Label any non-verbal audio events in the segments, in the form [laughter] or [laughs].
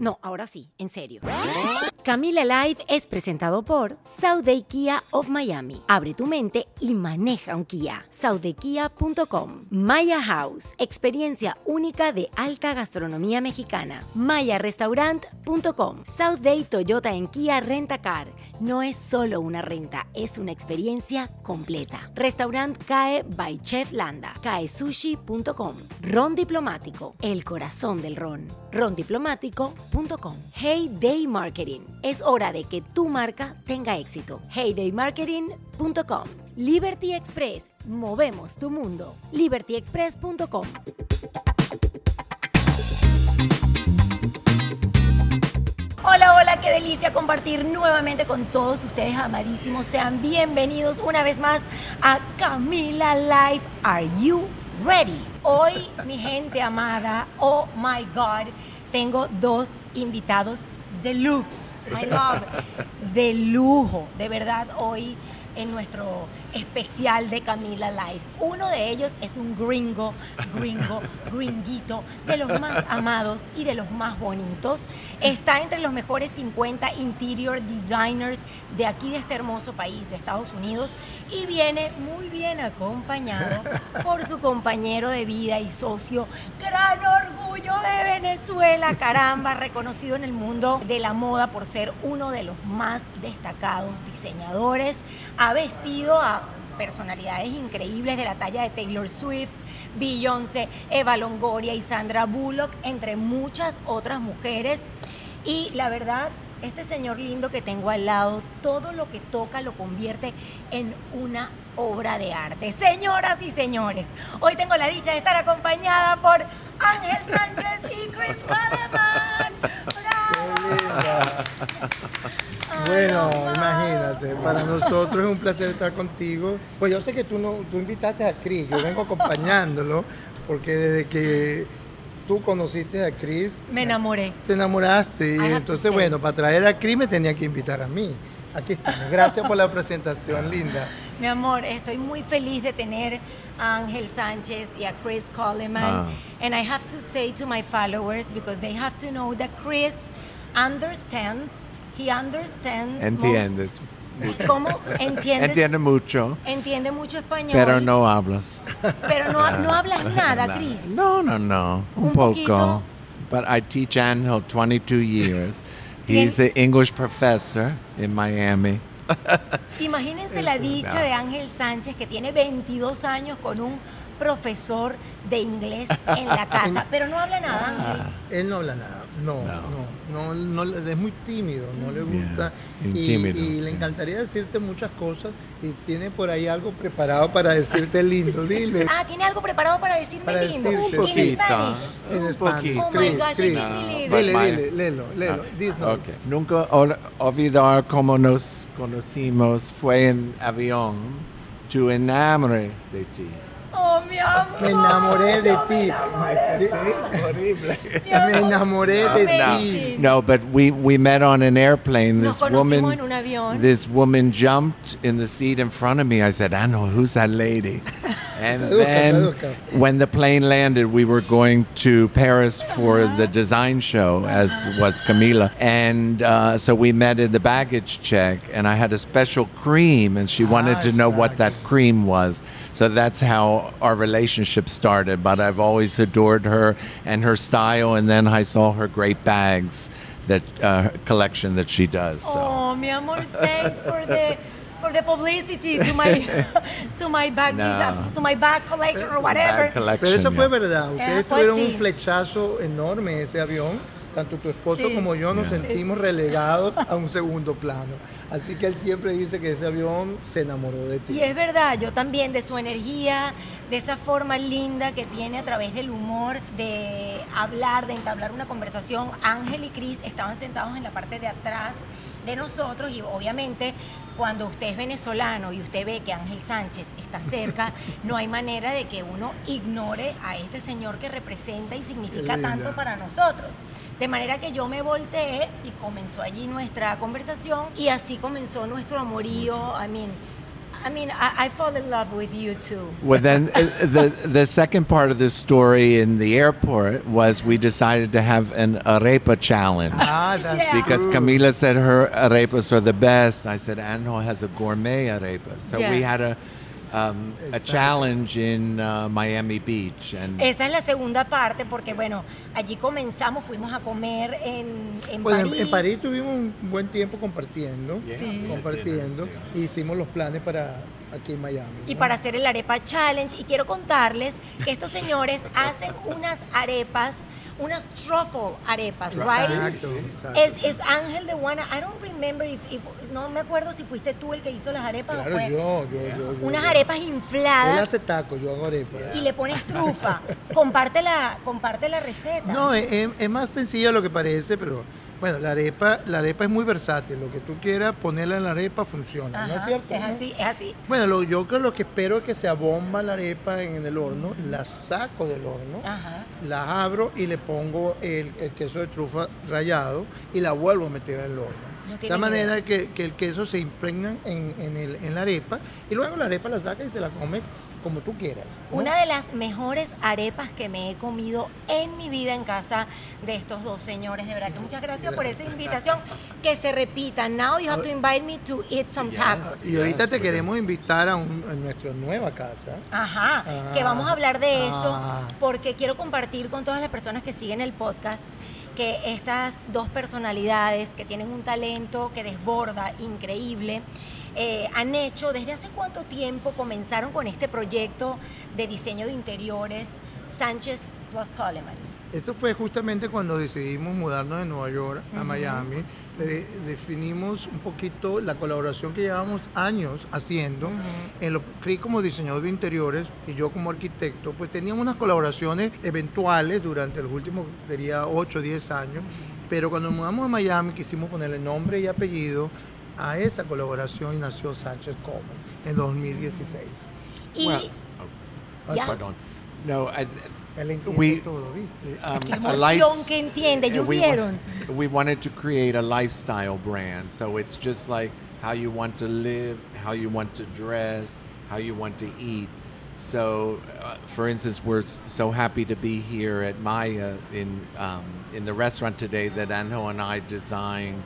No, ahora sí, en serio. Camila Live es presentado por Day Kia of Miami. Abre tu mente y maneja un Kia. SouthDayKia.com. Maya House, experiencia única de alta gastronomía mexicana. MayaRestaurant.com. Day Toyota en Kia Rentacar. No es solo una renta, es una experiencia completa. Restaurant CAE by Chef Landa. CAESushi.com. Ron Diplomático, el corazón del ron. Rondiplomático.com. Hey Day Marketing. Es hora de que tu marca tenga éxito. Heydaymarketing.com. Liberty Express. Movemos tu mundo. LibertyExpress.com. Hola, hola, qué delicia compartir nuevamente con todos ustedes, amadísimos. Sean bienvenidos una vez más a Camila Live. Are you ready? Hoy, mi gente amada, oh my God, tengo dos invitados deluxe, my love, de lujo. De verdad, hoy en nuestro especial de Camila Life. Uno de ellos es un gringo, gringo, [laughs] gringuito, de los más amados y de los más bonitos. Está entre los mejores 50 interior designers de aquí de este hermoso país, de Estados Unidos, y viene muy bien acompañado por su compañero de vida y socio, gran orgullo de Venezuela, caramba, reconocido en el mundo de la moda por ser uno de los más destacados diseñadores. Ha vestido a personalidades increíbles de la talla de Taylor Swift, Beyoncé, Eva Longoria y Sandra Bullock, entre muchas otras mujeres. Y la verdad, este señor lindo que tengo al lado, todo lo que toca lo convierte en una obra de arte. Señoras y señores, hoy tengo la dicha de estar acompañada por Ángel Sánchez y Chris Coleman. [laughs] Bueno, imagínate, para nosotros es un placer estar contigo. Pues yo sé que tú no, tú invitaste a Chris, yo vengo acompañándolo, porque desde que tú conociste a Chris, me enamoré. Te enamoraste, y entonces bueno, para traer a Chris me tenía que invitar a mí. Aquí estamos. Gracias por la presentación, linda. Mi amor, estoy muy feliz de tener a Ángel Sánchez y a Chris Coleman. Ah. And I have to say to my followers, because they have to know that Chris understands He understands Entiendes. ¿Cómo entiendes? Entiende mucho. Entiende mucho español. Pero no hablas. Pero no, no hablas nada, Chris. No, no, no. Un, Un poco. Poquito. But I teach Angel 22 years. [laughs] He's an English professor in Miami. Imagínense la [laughs] dicha de Ángel Sánchez que tiene 22 años con un profesor de inglés en la [laughs] casa, pero no habla nada, Ángel. Él no habla nada. No, no, no, no, es muy tímido, no le gusta. y, le encantaría decirte muchas cosas y tiene por ahí algo preparado para decirte lindo, dile. Ah, tiene algo preparado para decirme para lindo. Decirte, un poquito. En español. Oh my gosh, Chris. Dile, dile, léelo, léelo. Ah, okay. Nunca olvidar cómo nos conocimos fue en avión. Tu enamoré de ti. Oh, mi amor. Me enamoré de ti. Me enamoré de ti. No, but we, we met on an airplane. This woman, this woman jumped in the seat in front of me. I said, ah, I know who's that lady. [laughs] And then when the plane landed, we were going to Paris for the design show, as was Camila. And uh, so we met in the baggage check, and I had a special cream, and she wanted to know what that cream was. So that's how our relationship started. But I've always adored her and her style, and then I saw her great bags that uh, collection that she does. So. Oh mi amor, thanks for the for the publicity to my [laughs] to my bag No. to my bag collection or whatever. Collection, Pero eso fue verdad. Ustedes fue tuvieron así. un flechazo enorme en ese avión. Tanto tu esposo Sí. como yo nos Yeah. sentimos relegados a un [laughs] segundo plano. Así que él siempre dice que ese avión se enamoró de ti. Y es verdad, yo también de su energía, de esa forma linda que tiene a través del humor, de hablar, de entablar una conversación. Ángel y Cris estaban sentados en la parte de atrás de nosotros y obviamente cuando usted es venezolano y usted ve que Ángel Sánchez está cerca, [laughs] no hay manera de que uno ignore a este señor que representa y significa tanto para nosotros. De manera que yo me volteé y comenzó allí nuestra conversación y así comenzó nuestro amorío. I mean, I mean, I, I fall in love with you too. Well, then uh, the the second part of the story in the airport was we decided to have an arepa challenge. Ah, that's Yeah. Because. Camila said her arepas are the best. I said Anjo has a gourmet arepa. So we had a um, a challenge in uh, Miami Beach, and Esa es la segunda parte porque, bueno, allí comenzamos, fuimos a comer en, en en- París. en París tuvimos un buen tiempo compartiendo, Sí. compartiendo, y hicimos los planes para aquí en Miami. y ¿no? para hacer el arepa challenge. Y quiero contarles que estos señores [laughs] hacen unas arepas, unas truffle arepas, right? Exacto, exacto. Es, es Ángel de Juana. I don't remember if, if- no me acuerdo si fuiste tú el que hizo las arepas o Claro, fue yo, yo, yo, unas arepas Él infladas hace tacos, yo hago arepas. y le pones trufa. comparte la, comparte la receta. No, es, es- es más sencillo de lo que parece, pero bueno, la arepa, la arepa es muy versátil. Lo que tú quieras ponerla en la arepa funciona, ¿no es cierto? Es así, es así. Bueno, lo, yo creo lo que espero es que se abomba la arepa en, el horno, la saco del horno, Ajá. la abro y le pongo el, el queso de trufa rallado y la vuelvo a meter en el horno. No de tal manera que, que el queso se impregna en, en el- en la arepa y luego la arepa la sacas y te la comes como tú quieras. ¿no? Una de las mejores arepas que me he comido en mi vida en casa de estos dos señores. De verdad que muchas gracias por esa invitación. Que se repita. Now you have to invite me to eat some tacos. Y ahorita te queremos invitar a, un- a nuestra nueva casa. Ajá, Ah. que vamos a hablar de eso Ah. porque quiero compartir con todas las personas que siguen el podcast que estas dos personalidades que tienen un talento que desborda increíble eh, han hecho desde hace cuánto tiempo comenzaron con este proyecto de diseño de interiores Sánchez plus Coleman. Esto fue justamente cuando decidimos mudarnos de Nueva York a Miami. Le de- definimos un poquito la colaboración que llevamos años haciendo. En lo, Cris como diseñador de interiores y yo como arquitecto, pues teníamos unas colaboraciones eventuales durante los últimos, diría, 8 o 10 años. Pero cuando mudamos a Miami quisimos ponerle nombre y apellido a esa colaboración y nació Sánchez Coleman en 2016. Y well, oh, Ya. pardon. No, I, Él entiende We- todo, ¿viste? um, Qué emoción que entiende, uh, we, llovieron. wa- we wanted to create a lifestyle brand, so it's just like how you want to live, how you want to dress, how you want to eat. So, uh, for instance, we're s- so happy to be here at Maya in um, in the restaurant today that Anjo and I designed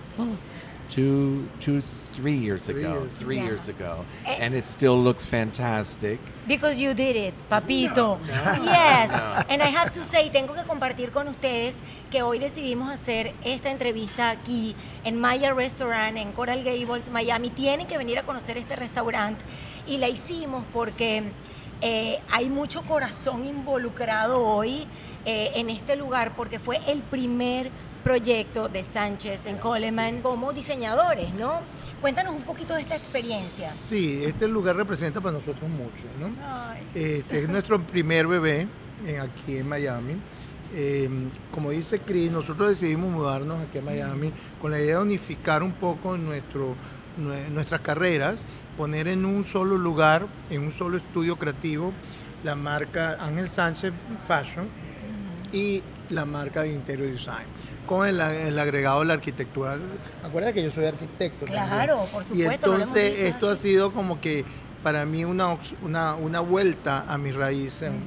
two, two, three years Three ago. years. Three Yeah. years ago, Eh. and it still looks fantastic. Because you did it, papito. [laughs] yes. And I have to say, tengo que compartir con ustedes que hoy decidimos hacer esta entrevista aquí en Maya Restaurant en Coral Gables, Miami. Tienen que venir a conocer este restaurante y la hicimos porque eh, hay mucho corazón involucrado hoy eh, en este lugar porque fue el primer proyecto de Sánchez en Coleman como diseñadores, ¿no? Cuéntanos un poquito de esta experiencia. Sí, este lugar representa para nosotros mucho, ¿no? Este es [laughs] nuestro primer bebé en- aquí en Miami. Eh, como dice Chris, nosotros decidimos mudarnos aquí a Miami con la idea de unificar un poco nuestro, nue- nuestras carreras, poner en un solo lugar, en un solo estudio creativo, la marca Ángel Sánchez Fashion y la marca de Interior Design, con el, el agregado de la arquitectura. Acuérdate que yo soy arquitecto. también. Claro, por Y supuesto, hemos entonces esto ha sido como que para mí una, una, una vuelta a mis raíces, en-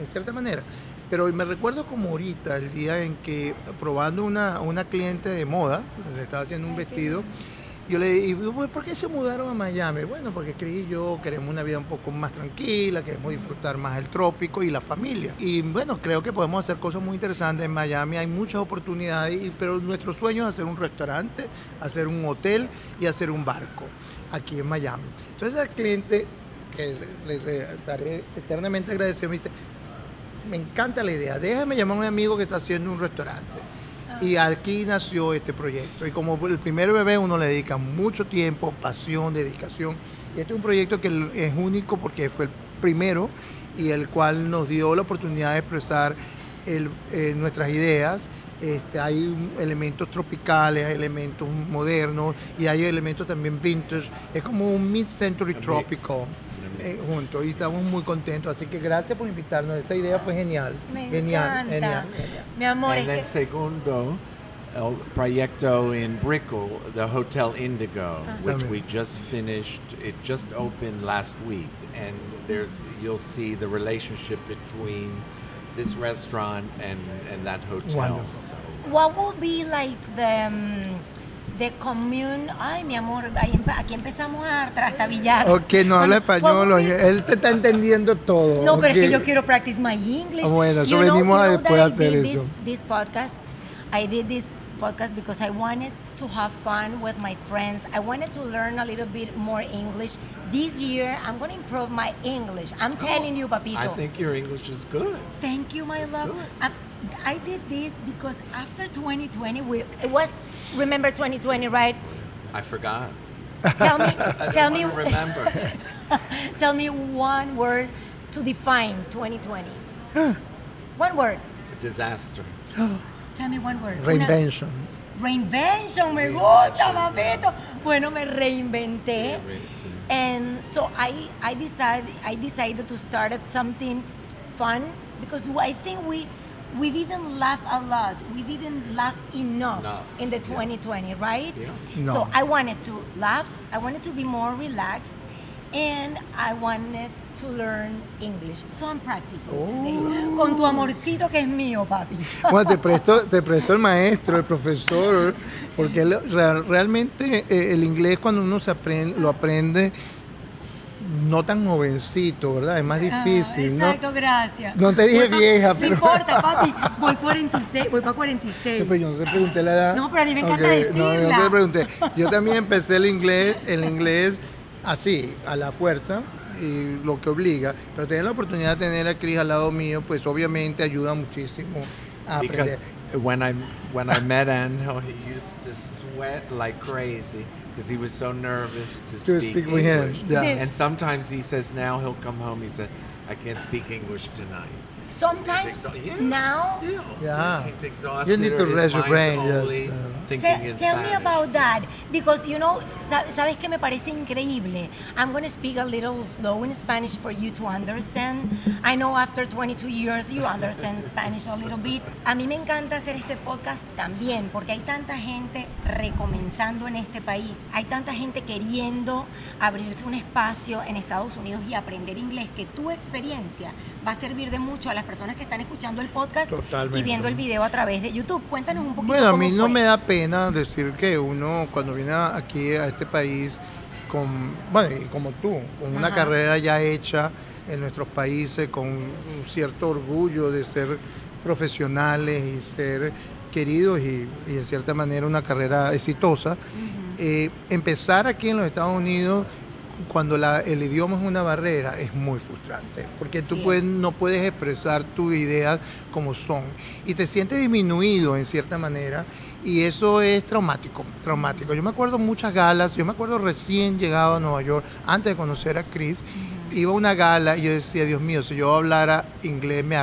en cierta manera. Pero me recuerdo como ahorita, el día en que probando una, una cliente de moda, le estaba haciendo un vestido, Yo le digo, ¿por qué se mudaron a Miami? Bueno, porque Cris y yo queremos una vida un poco más tranquila, queremos disfrutar más el trópico y la familia. Y bueno, creo que podemos hacer cosas muy interesantes en Miami, hay muchas oportunidades, pero nuestro sueño es hacer un restaurante, hacer un hotel y hacer un barco aquí en Miami. Entonces el cliente, que les estaré eternamente agradecido, me dice, me encanta la idea, déjame llamar a un amigo que está haciendo un restaurante y aquí nació este proyecto. Y como el primer bebé uno le dedica mucho tiempo, pasión, dedicación. Y este es un proyecto que es único porque fue el primero y el cual nos dio la oportunidad de expresar eh, nuestras ideas. Este, hay elementos tropicales, hay elementos modernos y hay elementos también vintage. Es como un mid-century tropical. Eh, juntos y estamos muy contentos. Así que gracias por invitarnos. Esta idea fue genial. Me genial, encanta. genial, Mi amor, And es then que- segundo, el proyecto in Brickell, the Hotel Indigo, which we just finished. It just opened last week, and there's you'll see the relationship between this restaurant and and that hotel. Wonderful. So what will be like the um, the commune? Ay, mi amor, ahí aquí empezamos a trastabillar. Ok, no habla español, él te está entendiendo todo. No, pero es que yo quiero practice my English. Ah, bueno, eso know- venimos you a know después I hacer did eso. This, this podcast, I did this podcast because I wanted to have fun with my friends. I wanted to learn a little bit more English. This year, I'm going to improve my English. I'm telling you, Papito. I think your English is good. Thank you, my love. Good. I, I did this because after 2020, we, it was, remember 2020, right? I forgot. Tell me, [laughs] I tell me, [laughs] remember. tell me one word to define 2020. one word. Disaster. [gasps] Tell me one word. Una- Reinvention. Reinvention, me gusta, papito. Bueno, me reinventé. And so I, I decided, I decided to start at something fun because I think we, we didn't laugh a lot. We didn't laugh enough, Enough, in the yeah. 2020, right? Yeah. No. So I wanted to laugh. I wanted to be more relaxed. And I wanted to learn English. So I'm practicing today. Oh. Con tu amorcito que es mío, papi. [laughs] Bueno, te presto, te presto el maestro, el profesor, porque él real- realmente eh, el inglés cuando uno se aprende, lo aprende no tan jovencito, ¿verdad? Es más difícil, Ah, exacto, ¿no? gracias. No te dije Voy pa- vieja, No pero- importa, papi. [laughs] Voy 46, voy para 46. Pues yo no te pregunté la edad. No, pero a mí me encanta Ok, decirla. No, no te pregunté. Yo también [laughs] empecé el inglés, el inglés así, a la fuerza, y lo que obliga. Pero tener la oportunidad de tener a Cris al lado mío, pues obviamente ayuda muchísimo a aprender. Because when I when I met Anjo, [laughs] he used to sweat like crazy because he was so nervous to, To speak, speak with him, English. yeah. And sometimes he says now he'll come home. He said, "I can't speak English tonight." Sometimes, now, still. Yeah. he's exhausted. You need to rest your brain, yes, uh. Tell, me about that because you know sa- sabes que me parece increíble I'm going to speak a little slow in Spanish for you to understand I know after 22 years you understand [laughs] Spanish a little bit a mí me encanta hacer este podcast también porque hay tanta gente recomenzando en este país hay tanta gente queriendo abrirse un espacio en Estados Unidos y aprender inglés que tu experiencia va a servir de mucho a las personas que están escuchando el podcast y Totalmente. viendo el video a través de YouTube cuéntanos un poquito Bueno, a cómo mí no fue. me da pena decir que uno cuando viene aquí a este país con, bueno, y como tú, con una carrera ya hecha en nuestros países, con un cierto orgullo de ser profesionales y ser queridos y, y de cierta manera una carrera exitosa, eh, empezar aquí en los Estados Unidos cuando la- el idioma es una barrera es muy frustrante, porque tú puedes, es. no puedes expresar tus ideas como son y te sientes disminuido en cierta manera y eso es traumático, traumático. Yo me acuerdo muchas galas, yo me acuerdo recién llegado a Nueva York, antes de conocer a Chris, iba a una gala y yo decía, Dios mío, si yo hablara inglés me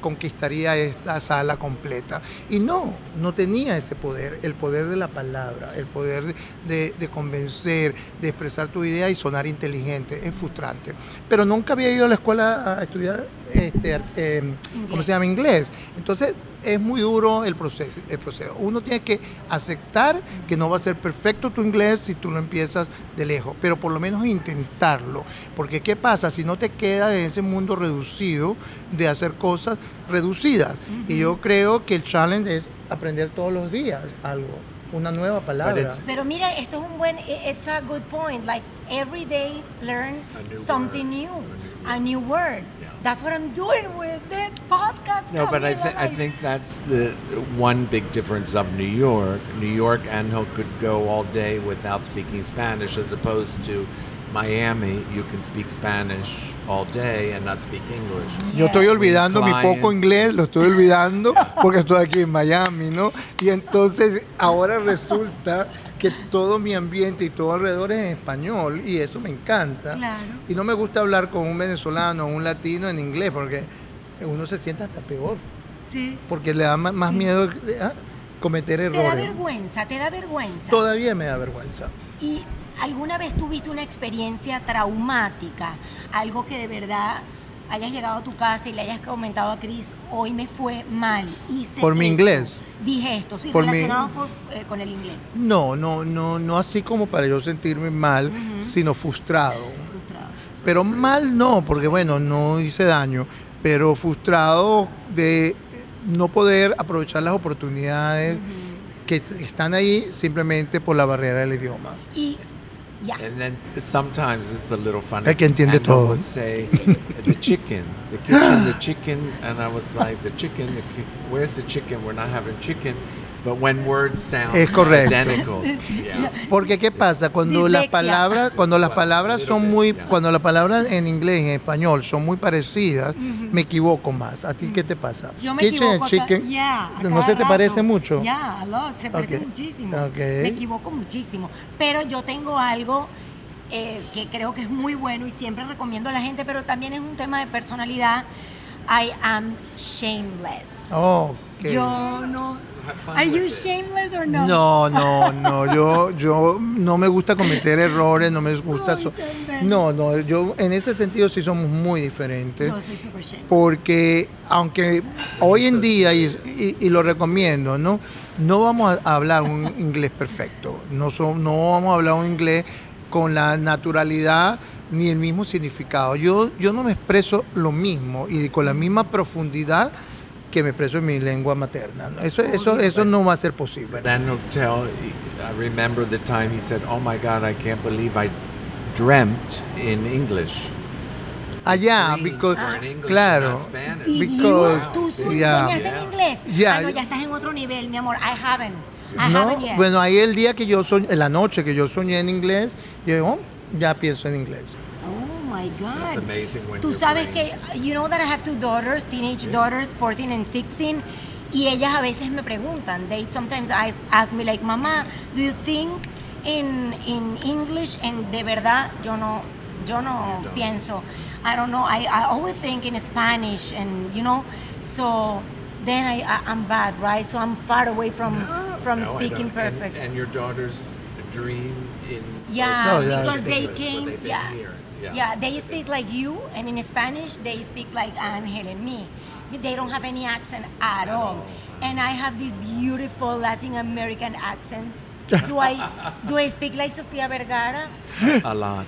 conquistaría esta sala completa. Y no, no tenía ese poder, el poder de la palabra, el poder de, convencer, de expresar tu idea y sonar inteligente. Es frustrante. Pero nunca había ido a la escuela a estudiar, este, ar- eh, ¿cómo se llama? Inglés. Entonces es muy duro el proceso, el proceso. Uno tiene que aceptar que no va a ser perfecto tu inglés si tú lo empiezas de lejos, pero por lo menos intentarlo. Porque ¿qué pasa si no te queda en ese mundo reducido de hacer cosas reducidas? Y yo creo que el challenge es aprender todos los días algo. una nueva palabra. Pero mira, esto es un buen, it's a good point. Like every day, learn something new, a new word. That's what I'm doing with this podcast. No, but I, th- I think that's the one big difference of New York. New York, Anjo could go all day without speaking Spanish, as opposed to Miami, you can speak Spanish all day and not speak English. Yo estoy olvidando mi poco inglés, lo estoy olvidando porque estoy aquí en Miami, ¿no? Y entonces ahora resulta que todo mi ambiente y todo alrededor es en español y eso me encanta. Claro. Y no me gusta hablar con un venezolano o un latino en inglés porque uno se siente hasta peor. Sí. Porque le da más, miedo a ¿ah? cometer errores. Te da vergüenza, te da vergüenza. Todavía me da vergüenza. Y ¿Alguna vez tuviste una experiencia traumática? Algo que de verdad hayas llegado a tu casa y le hayas comentado a Cris, hoy me fue mal, hice Por mi inglés. Dije esto, sí, relacionado eh, con el inglés. No, no, no, no así como para yo sentirme mal, sino frustrado. Frustrado. Pero mal no, porque bueno, no hice daño, pero frustrado de no poder aprovechar las oportunidades que están ahí simplemente por la barrera del idioma. Y Yeah. And then sometimes it's a little funny. El que entiende and todo. would say, the chicken, the kitchen, the chicken, and I was like, the chicken, the ki where's the chicken? We're not having chicken. But when words sound es correcto. identical. [laughs] Yeah. Porque qué pasa cuando las palabras, cuando las palabras son muy, cuando las palabras en inglés y en español son muy parecidas, me equivoco más. ¿A ti qué te pasa? Yo me Kitchen equivoco. Chicken, yeah, ¿No se te parece mucho? Ya, yeah, se parece okay. muchísimo. Okay. Me equivoco muchísimo. Pero yo tengo algo eh, que creo que es muy bueno y siempre recomiendo a la gente, pero también es un tema de personalidad. I am shameless. Oh, okay. Yo no Are you shameless or no? No, [laughs] no, no. Yo, yo no me gusta cometer errores, no me gusta. no, no. Yo en ese sentido sí somos muy diferentes. Yo soy super shameless. Porque aunque hoy en día y, y, lo recomiendo, no, no vamos a hablar un [laughs] inglés perfecto. No, no vamos a hablar un inglés con la naturalidad ni el mismo significado. Yo, yo no me expreso lo mismo y con la misma profundidad que me expreso en mi lengua materna. Eso, eso, eso no va a ser posible. Daniel tell, I remember the time he said, "Oh my God, I can't believe I dreamt in English." Allá, because, claro, because, ¿Tú soñaste en inglés? Yeah. Ah, no, ya estás en otro nivel, mi amor. I haven't. I no, haven't yet. bueno, ahí el día que yo soñé, la noche que yo soñé en inglés, yo digo, oh, ya pienso en inglés. My god. It's amazing when Tú sabes que, you know that I have two daughters, teenage yeah. daughters, 14 and 16, y ellas a veces me preguntan, they sometimes ask me like, mamá, do you think in, in English? And de verdad, yo no, yo no pienso. I don't know, I, I always think in Spanish and, you know, so then I, I am bad, right? So I'm far away from no, from no, speaking perfect. And, and, your daughters dream in yeah, oh, yeah because they came yeah here. Yeah. yeah, they speak like you, and in Spanish they speak like Angel and me. They don't have any accent at all. And I have this beautiful Latin American accent. Do I, [laughs] do I speak like Sofía Vergara? A lot.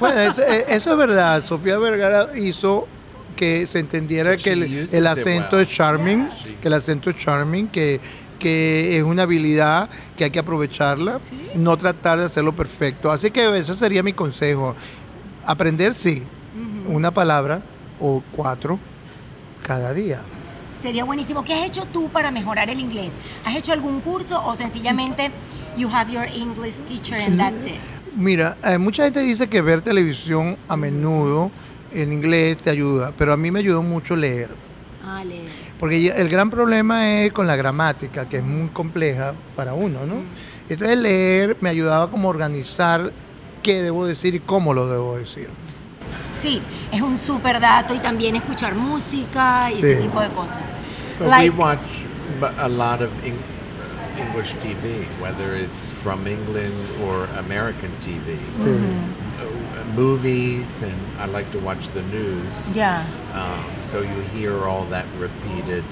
Bueno, eso, eh, eso, es verdad. Sofía Vergara hizo que se entendiera que el, el acento well. es charming, yeah. que el acento es charming, que que es una habilidad que hay que aprovecharla, ¿Sí? no tratar de hacerlo perfecto. Así que eso sería mi consejo. Aprender, sí, una palabra o cuatro cada día. Sería buenísimo. ¿Qué has hecho tú para mejorar el inglés? ¿Has hecho algún curso o sencillamente you have your English teacher and that's it? Mira, eh, mucha gente dice que ver televisión a menudo en inglés te ayuda, pero a mí me ayudó mucho leer. Ah, leer. Porque el gran problema es con la gramática, que es muy compleja para uno, ¿no? Entonces leer me ayudaba como a organizar qué debo decir y cómo lo debo decir. Sí, es un super dato y también escuchar música y sí. ese tipo de cosas. But like, we watch a lot of English TV, whether it's from England or American TV. Mm -hmm. uh, movies, and I like to watch the news. Yeah. Um, so you hear all that repeated.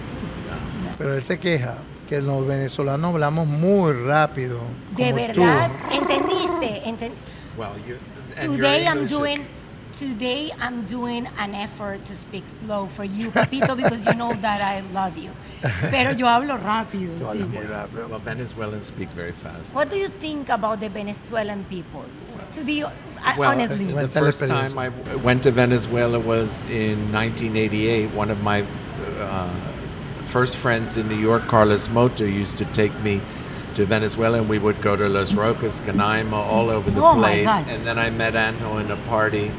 Um, Pero él se queja que los venezolanos hablamos muy rápido. De verdad, ¿entendiste? Enten Well, you, Today I'm doing today I'm doing an effort to speak slow for you, Papito, [laughs] because you know that I love you. Pero yo hablo rápido. Tú sí. hablas muy rápido. Well, Venezuelans speak very fast. What do you think about the Venezuelan people? To be uh, Well, honestly, the Cuéntale first time I w- went to Venezuela was in 1988. One of my uh, first friends in New York, Carlos Mota, used to take me to Venezuela, and we would go to Los Roques, Canaima, all over the Oh, place. And then I met Anjo in a party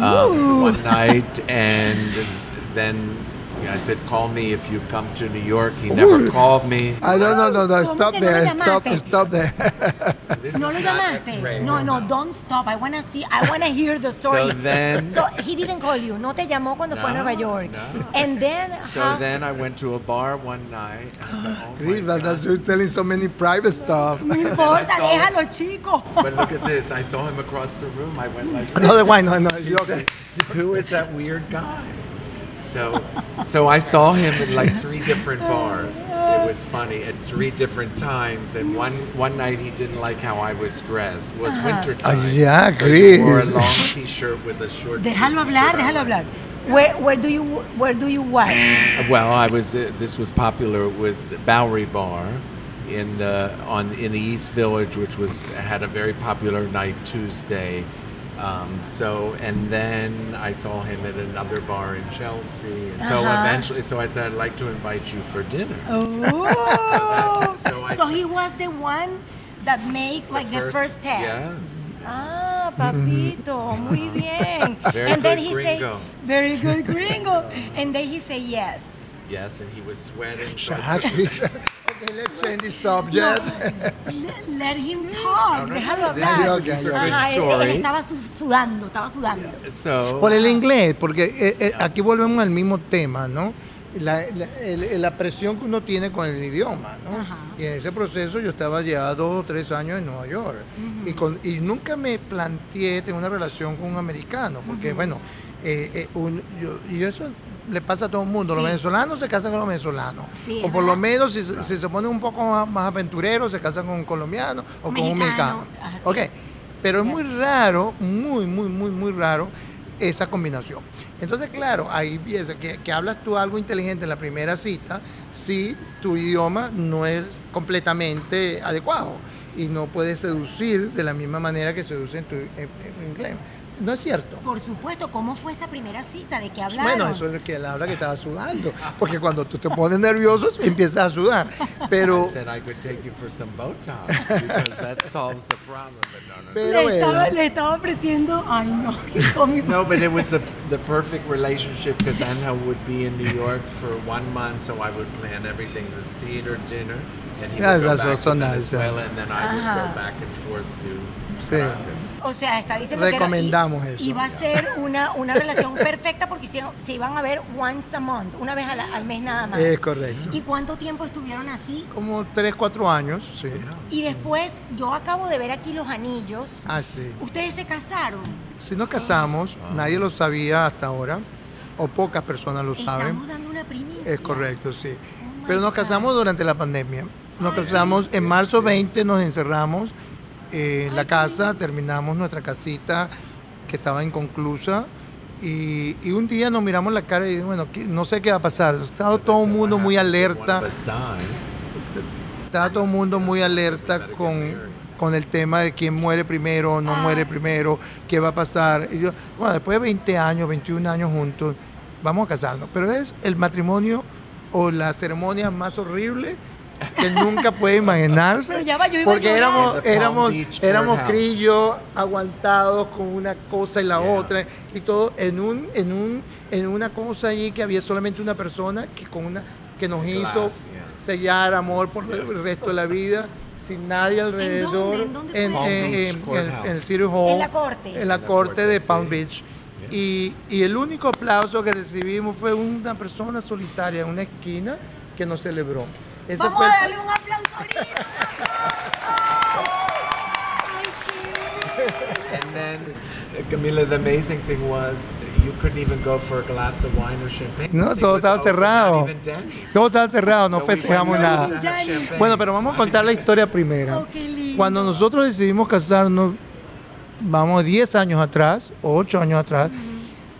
um, one night, and then I said, "Call me if you come to New York." He never called me. Ah, no, no, no, no, ¿Cómo stop que no there, stop, llamaste? stop there. [laughs] This no lo is not llamaste. No, no, don't stop. I wanna see. I wanna hear the story. So then- [laughs] So he didn't call you. No te llamó cuando fue a No, Nueva York. no. And then. So how- then I went to a bar one night. I said, oh my Chris, but God. that's you telling so many private stuff. No importa, I saw- déjalo, chico. But look at this. I saw him across the room. I went like, No, the wine, no, no. He you're said, okay. Who is that weird guy? So, so I saw him in like three different bars. It was funny at three different times. And one one night he didn't like how I was dressed. It was winter time. Ah, yeah, so wore a long T-shirt with a short. Déjalo hablar, t-shirt déjalo hablar. Where, where do you where do you was? Well, I was. Uh, this was popular. It was Bowery Bar in the on in the East Village, which was had a very popular night Tuesday. Um, so and then I saw him at another bar in Chelsea, and so Uh-huh. eventually, so I said I'd like to invite you for dinner. Oh. [laughs] So so, so he was the one that made like the first step. Yes. Ah, papito, muy [laughs] bien. Very and then he gringo. say, very good gringo. and then he say yes. Yes, and he was sweating. up. [laughs] okay, let's change the subject. Let, let him talk, No, no, déjalo no, hablar. okay. Ajá, él, él estaba su- sudando, estaba sudando. So Por el inglés, porque eh, eh, aquí volvemos al mismo tema, ¿no? La, la- el- la presión que uno tiene con el idioma, ¿no? Ajá. Y en ese proceso yo estaba ya dos o tres años en Nueva York. y, con- y nunca me planteé tener una relación con un americano, porque bueno, eh, eh, un- yo- y eso le pasa a todo el mundo. Los venezolanos se casan con los venezolanos. Sí, o por lo menos si, se- si se pone un poco más, más aventurero, se casan con un colombiano o con un Mexicano, mexicano. así Ok, es. Pero es muy raro, muy, muy, muy, muy raro esa combinación. Entonces, claro, ahí piensa que, que hablas tú algo inteligente en la primera cita si tu idioma no es completamente adecuado y no puedes seducir de la misma manera que seduce en tu en- en inglés. No es cierto. Por supuesto, ¿cómo fue esa primera cita? ¿De qué hablaron? Bueno, eso es lo que él habla que estaba sudando, porque cuando tú te pones nervioso empiezas a sudar. Pero, I said I could take you for some Botox because that solves the problem. But no, no, no. pero le, estaba, le estaba ofreciendo, ay no, [laughs] qué cómico. No, but it was a, the perfect relationship because Anna would be in New York for one month, so I would plan everything, the theater, dinner, and he Yeah, would go that's back to nice, yeah. Venezuela, and then I would go back and forth to Sí. O sea, está diciendo que Recomendamos era, eso. iba a ser [laughs] una, una relación perfecta porque se, se iban a ver once a month, una vez al mes nada más. Es correcto. ¿Y cuánto tiempo estuvieron así? Como 3, 4 años, sí. Y después, yo acabo de ver aquí los anillos. Ah, sí. ¿Ustedes se casaron? Si nos casamos, nadie lo sabía hasta ahora, o pocas personas lo Estamos saben. dando una primicia. Es correcto, sí. Oh Pero nos God. casamos durante la pandemia. Nos casamos en marzo 20, nos encerramos eh, la casa, terminamos nuestra casita que estaba inconclusa. Y, y un día nos miramos la cara y bueno, ¿qué- no sé qué va a pasar. Estaba todo el mundo muy alerta. Estaba todo el mundo muy alerta con, con el tema de quién muere primero no muere primero, qué va a pasar. Y yo, bueno, después de 20 años, 21 años juntos, vamos a casarnos. Pero es el matrimonio o la ceremonia más horrible que nunca puede imaginarse. Pero ya va, yo iba a porque éramos, éramos, éramos crillos aguantados con una cosa y la Yeah. otra y todo en un, en un, en una cosa allí que había solamente una persona que con una que nos Glass, hizo yeah. sellar amor por el resto de la vida, sin nadie alrededor, ¿En dónde? ¿En dónde en, el City Hall, En la corte. en la En la corte corte, de sí. Palm Beach. Y, y el único aplauso que recibimos fue una persona solitaria en una esquina que nos celebró. Ese Vamos fue a darle un aplauso ahorita. And then, Camila, the amazing thing was you couldn't even go for a glass of wine or champagne. No, todo estaba open, cerrado. Todo estaba cerrado, no So festejamos nada. Bueno, pero vamos a contar la historia primera. Oh, qué lindo. Cuando nosotros decidimos casarnos, vamos 10 años atrás, o 8 años atrás,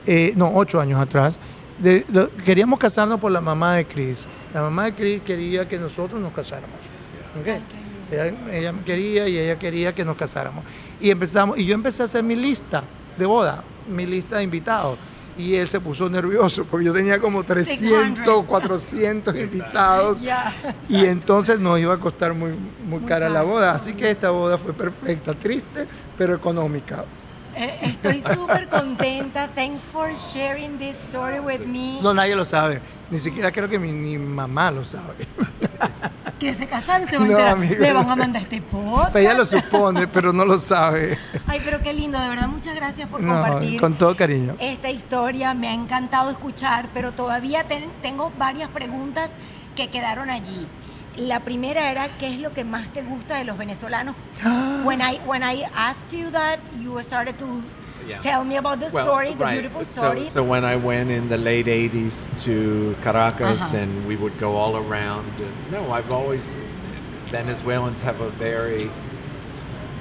eh, no, 8 años atrás, de- lo- queríamos casarnos por la mamá de Chris. La mamá de Chris quería que nosotros nos casáramos. ¿ok? Ella, ella quería y ella quería que nos casáramos. Y empezamos, y yo empecé a hacer mi lista de boda, mi lista de invitados. Y él se puso nervioso porque yo tenía como 300, 600. 400 invitados. Y entonces nos iba a costar muy, muy Muy cara la boda. Así que esta boda fue perfecta, triste, pero económica. Eh, Estoy súper contenta. Thanks for sharing this story with me. No, nadie lo sabe. Ni siquiera creo que mi, mi mamá lo sabe. Que se casaron, se van a No, enterar. amigo. Le van a mandar este podcast. Ella lo supone, pero no lo sabe. Ay, pero qué lindo, de verdad, muchas gracias por No, compartir. con todo cariño. esta historia. Me ha encantado escuchar, pero todavía ten- tengo varias preguntas que quedaron allí. La primera era, ¿qué es lo que más te gusta de los venezolanos? [gasps] when, I, when I asked you that, you started to Yeah. tell me about the Well, story, the right. beautiful story. So, when I went in the late 80s to Caracas Uh-huh. and we would go all around, no, I've always, Venezuelans have a very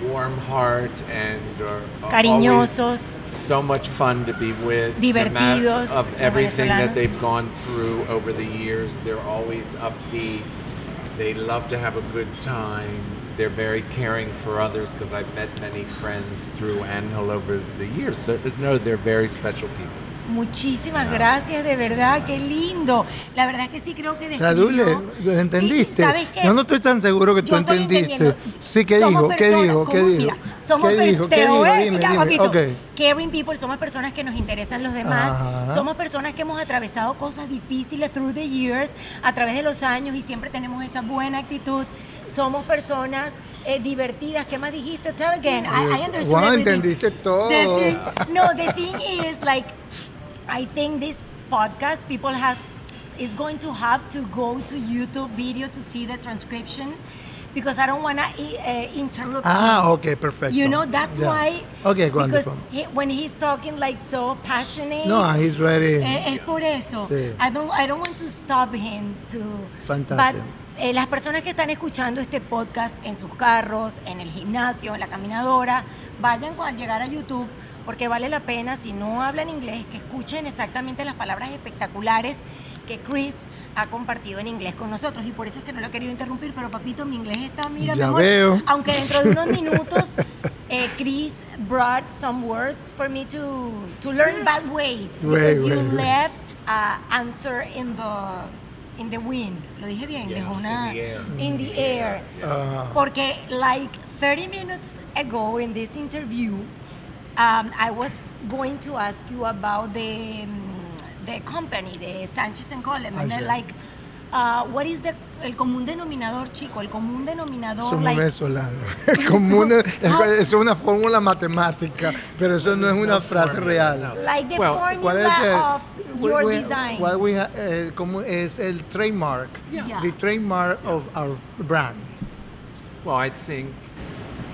warm heart and are Cariñosos. so much fun to be with. Divertidos, Of everything that they've gone through over the years, they're always upbeat. They love to have a good time. They're very caring for others because I've met many friends through Angel over the years. So no, they're very special people. Muchísimas gracias, de verdad, qué lindo. La verdad que sí creo que Tradule, describió- ¿lo ¿entendiste? Sí, ¿sabes qué? Yo no estoy tan seguro que tú estoy entendiste. Sí, ¿qué Somos dijo? ¿Qué personas- dijo? ¿Qué ¿cómo? dijo? Mira, somos ¿Qué per- dijo? te ¿Qué lo dijo? voy a Dime, decir, dime. papito. Caring people somos personas que nos interesan los demás. Ajá. Somos personas que hemos atravesado cosas difíciles through the years, a través de los años y siempre tenemos esa buena actitud. Somos personas eh, divertidas. ¿Qué más dijiste? Tell again. I, I understood Wow, everything. entendiste todo. The thing- no, the thing is like I think this podcast people has is going to have to go to YouTube video to see the transcription because I don't want to uh, interrupt. Ah, him. ok, perfecto. You know that's Yeah. why. Ok, go on, because on. he- when he's talking like so passionate. No, he's very... eh, es por eso. Sí. I don't I don't want to stop him to. Fantástico. But, eh, las personas que están escuchando este podcast en sus carros, en el gimnasio, en la caminadora, vayan al llegar a YouTube porque vale la pena, si no hablan inglés, que escuchen exactamente las palabras espectaculares que Chris ha compartido en inglés con nosotros. Y por eso es que no lo he querido interrumpir, pero papito, mi inglés está, mira, mi Ya amor, veo. aunque dentro de unos [laughs] minutos eh, Chris brought some words for me to, to learn but wait, because you wait, wait. left uh, answer in the in the wind. Lo dije bien, Yeah, dejó una in the air. in the air. Ah. Porque like 30 minutes ago in this interview, um, I was going to ask you about the mm, the company, the Sanchez and Coleman, Ah, and then, yeah. like uh, what is the el común denominador, chico? El común denominador, Somos like venezolanos. [laughs] Es común, es, [laughs] es una fórmula matemática, pero eso no es una frase real. like the Well, ¿Cuál es formula el- of your we- design. what we ha- eh, como es el trademark, Yeah. the trademark of our brand. Well, I think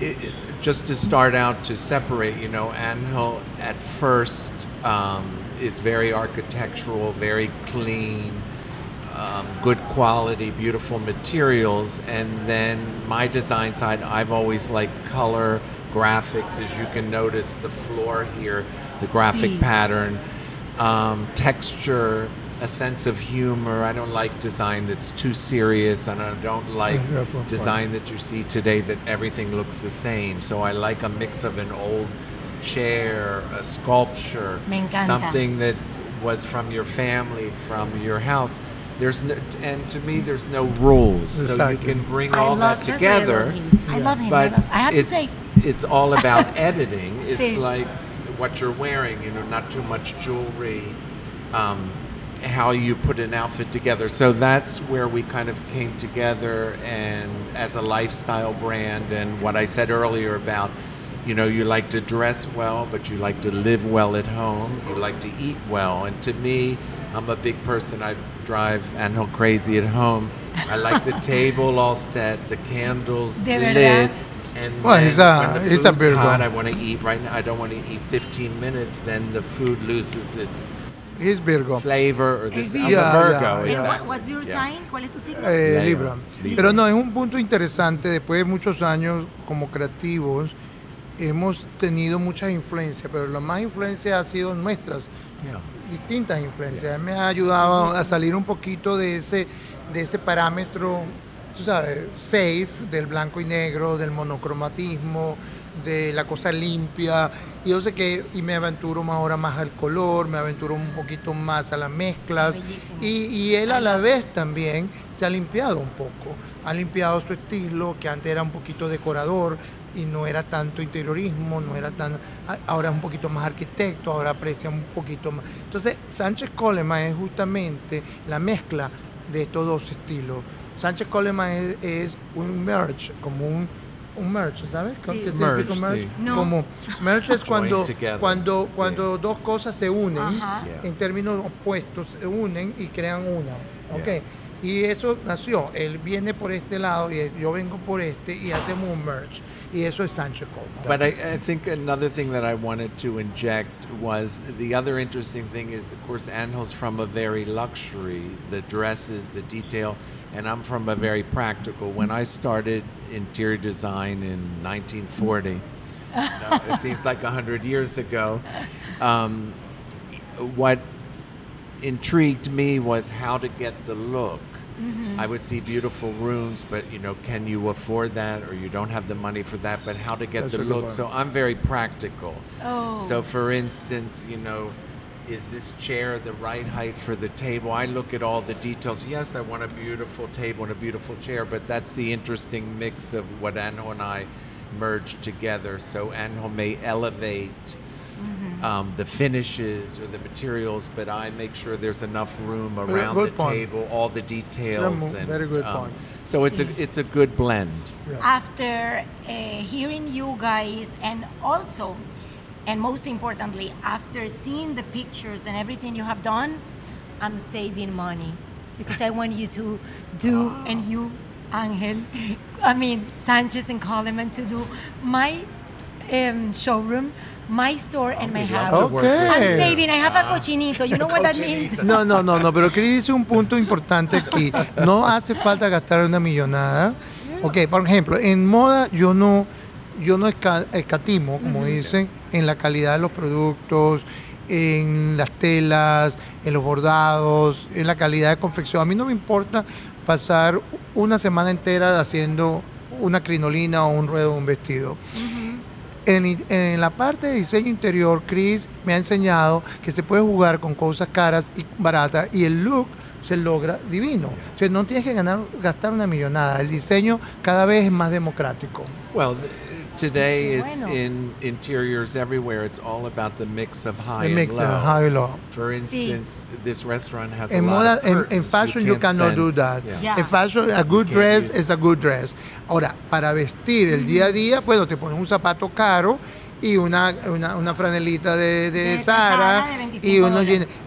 it, it- just to start out to separate, you know, Angel at first um, is very architectural, very clean, um, good quality, beautiful materials, and then my design side, I've always liked color, graphics, as you can notice the floor here, the graphic Sí. pattern, um, texture, a sense of humor. I don't like design that's too serious, and I don't like Yeah, good point. design that you see today that everything looks the same. So I like a mix of an old chair, a sculpture, Me something that was from your family, from your house. There's no, and to me, there's no rules, so you can bring I all love that that's why I love together. him. I love him. I, But love- I have to it's say, it's all about [laughs] editing. It's Sí. like what you're wearing, you know, not too much jewelry, um, how you put an outfit together. So that's where we kind of came together and as a lifestyle brand and what I said earlier about you know, you like to dress well, but you like to live well at home. You like to eat well. And to me, I'm a big person. I drive Angel crazy at home. I like the [laughs] table all set, the candles De lit. verdad. And Well, then he's a- when the he's a food's Virgo. hot, I want to eat right now. I don't want to eat 15 minutes. Then the food loses its He's Virgo. flavor. Or this, Es I'm Virgo. a Yeah, Virgo. yeah, And yeah. exactly. what- what's your Yeah. sign? ¿Cuál es tu signo? Eh, Libra. Libra. Libra. Pero no, es un punto interesante después de muchos años como creativos hemos tenido muchas influencias, pero la más influencia ha sido nuestras, distintas influencias. Me ha ayudado a salir un poquito de ese, de ese parámetro, tú sabes, safe, del blanco y negro, del monocromatismo, de la cosa limpia. Y yo sé que y me aventuro más ahora más al color, me aventuro un poquito más a las mezclas. Y, y, él a la vez también se ha limpiado un poco. Ha limpiado su estilo, que antes era un poquito decorador y no era tanto interiorismo, no era tan. Ahora es un poquito más arquitecto, ahora aprecia un poquito más. Entonces, Sánchez Coleman es justamente la mezcla de estos dos estilos. Sánchez Coleman es, es un merge, como un un merge, ¿sabes? Sí. ¿Qué merge, merge? No. Como merge es [laughs] cuando, cuando, cuando dos cosas se unen en términos opuestos, se unen y crean una. ¿ok? Y eso nació, él viene por este lado y yo vengo por este y hacemos un merge. Y eso es Sancho Coleman. But I, I, think another thing that I wanted to inject was the other interesting thing is, of course, Angel's from a very luxury, the dresses, the detail and I'm from a very practical. When I started interior design in 1940, [laughs] it seems like 100 years ago, um, what intrigued me was how to get the look. Mm-hmm. I would see beautiful rooms, but you know, can you afford that, or you don't have the money for that? But how to get That's the look? So I'm very practical. Oh. So, for instance, you know, is this chair the right height for the table? I look at all the details. Yes, I want a beautiful table and a beautiful chair, but that's the interesting mix of what Anho and I merged together. So Anho may elevate mm-hmm. Um, the finishes or the materials, but I make sure there's enough room around the point. table, all the details. and, very good um, point. So it's a it's a good blend. Yeah. After uh, hearing you guys, and also and most importantly, after seeing the pictures and everything you have done, I'm saving money because I want you to do oh. [laughs] and you, Angel, I mean Sanchez and Coleman to do my um, showroom my store and my house. Okay. I'm saving. I have a cochinito. You know what that means? No, no, no, no. Pero Cris dice un punto importante aquí. No hace falta gastar una millonada. Ok, por ejemplo, en moda yo no yo no escatimo, como dicen, en la calidad de los productos, en las telas, en los bordados, en la calidad de confección. A mí no me importa pasar una semana entera haciendo una crinolina o un ruedo o un vestido. En, en, la parte de diseño interior, Chris me ha enseñado que se puede jugar con cosas caras y baratas y el look se logra divino. O sea, no tienes que gastar una millonada. El diseño cada vez es más democrático. Today, it's in interiors everywhere. It's all about the mix of high the mix and low. Of high and low. For instance, sí. this restaurant has en a moda, lot of curtains. in, in fashion, you, you cannot spend, do that. Yeah. Yeah. In fashion, a good dress is a good dress. Ahora, para vestir el día a día, bueno, te pones un zapato caro y una, una, una franelita de, de, de Sara de y uno